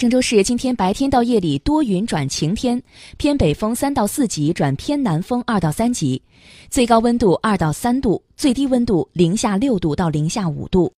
郑州市今天白天到夜里多云转晴天偏北风三到四级转偏南风二到三级最高温度二到三度最低温度零下六度到零下五度。